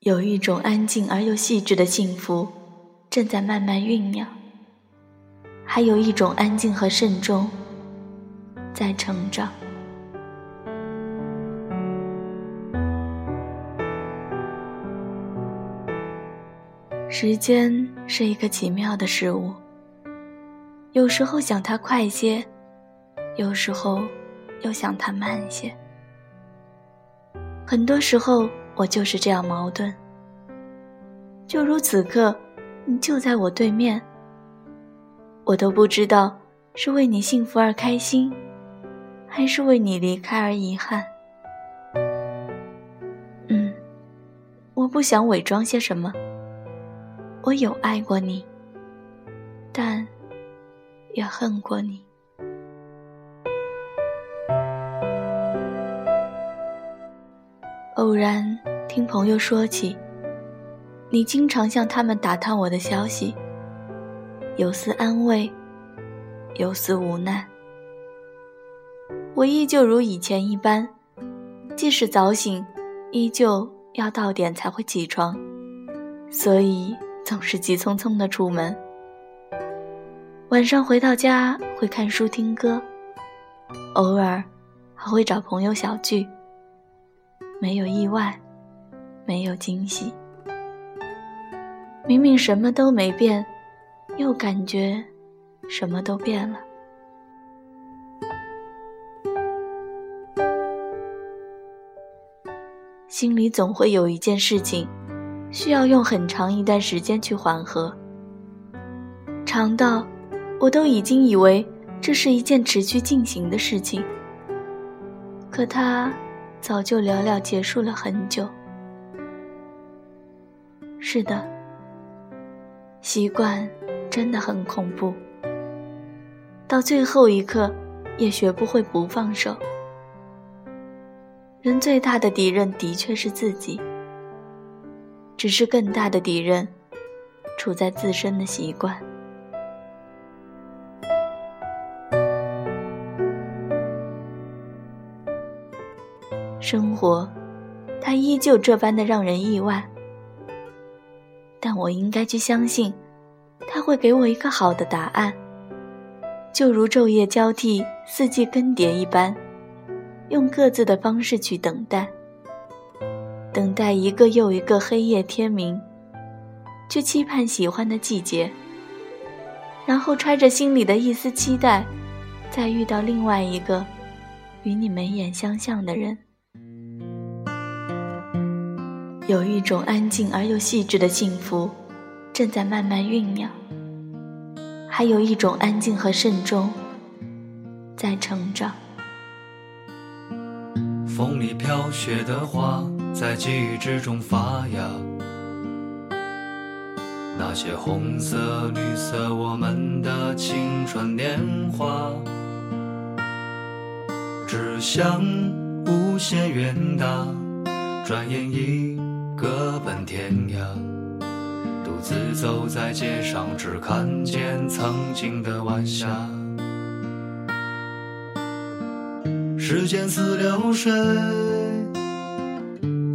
有一种安静而又细致的幸福，正在慢慢酝酿；还有一种安静和慎重，在成长。时间是一个奇妙的事物，有时候想它快些，有时候又想它慢些。很多时候。我就是这样矛盾，就如此刻，你就在我对面，我都不知道是为你幸福而开心，还是为你离开而遗憾。嗯，我不想伪装些什么，我有爱过你，但也恨过你。偶然听朋友说起，你经常向他们打探我的消息，有丝安慰，有丝无奈。我依旧如以前一般，即使早醒，依旧要到点才会起床，所以总是急匆匆的出门。晚上回到家会看书听歌，偶尔还会找朋友小聚。没有意外，没有惊喜。明明什么都没变，又感觉什么都变了。心里总会有一件事情，需要用很长一段时间去缓和，长到我都已经以为这是一件持续进行的事情。可它。早就寥寥结束了很久。是的，习惯真的很恐怖，到最后一刻也学不会不放手。人最大的敌人的确是自己，只是更大的敌人处在自身的习惯。生活，它依旧这般的让人意外。但我应该去相信，它会给我一个好的答案。就如昼夜交替、四季更迭一般，用各自的方式去等待，等待一个又一个黑夜天明，去期盼喜欢的季节，然后揣着心里的一丝期待，再遇到另外一个与你眉眼相像的人。有一种安静而又细致的幸福，正在慢慢酝酿；还有一种安静和慎重，在成长。风里飘雪的花，在记忆之中发芽。那些红色、绿色，我们的青春年华，志向无限远大，转眼已。各奔天涯，独自走在街上，只看见曾经的晚霞。时间似流水，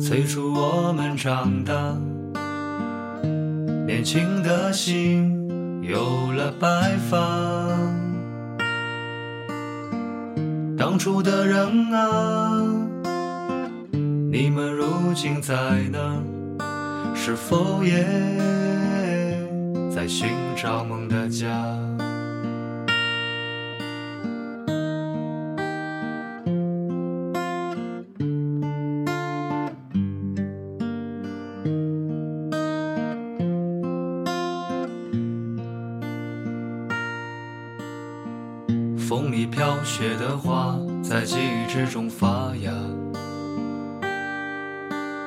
催促我们长大。年轻的心有了白发，当初的人啊。你们如今在哪？是否也在寻找梦的家？风里飘雪的花，在记忆之中发芽。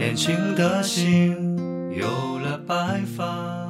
年轻的心有了白发。